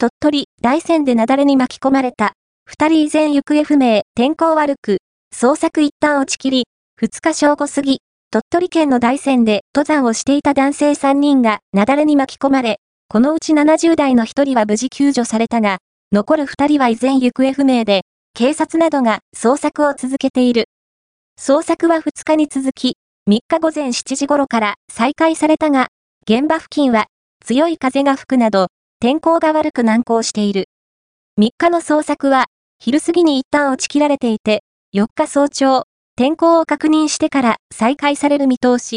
鳥取、大山で雪崩に巻き込まれた。二人依然行方不明、天候悪く、捜索一旦落ち切り、二日正午過ぎ、鳥取県の大山で登山をしていた男性三人が雪崩に巻き込まれ、このうち70代の一人は無事救助されたが、残る二人は依然行方不明で、警察などが捜索を続けている。捜索は2日に続き、3日午前7時頃から再開されたが、現場付近は強い風が吹くなど、天候が悪く難航している。3日の捜索は、昼過ぎに一旦落ち切られていて、4日早朝、天候を確認してから再開される見通し。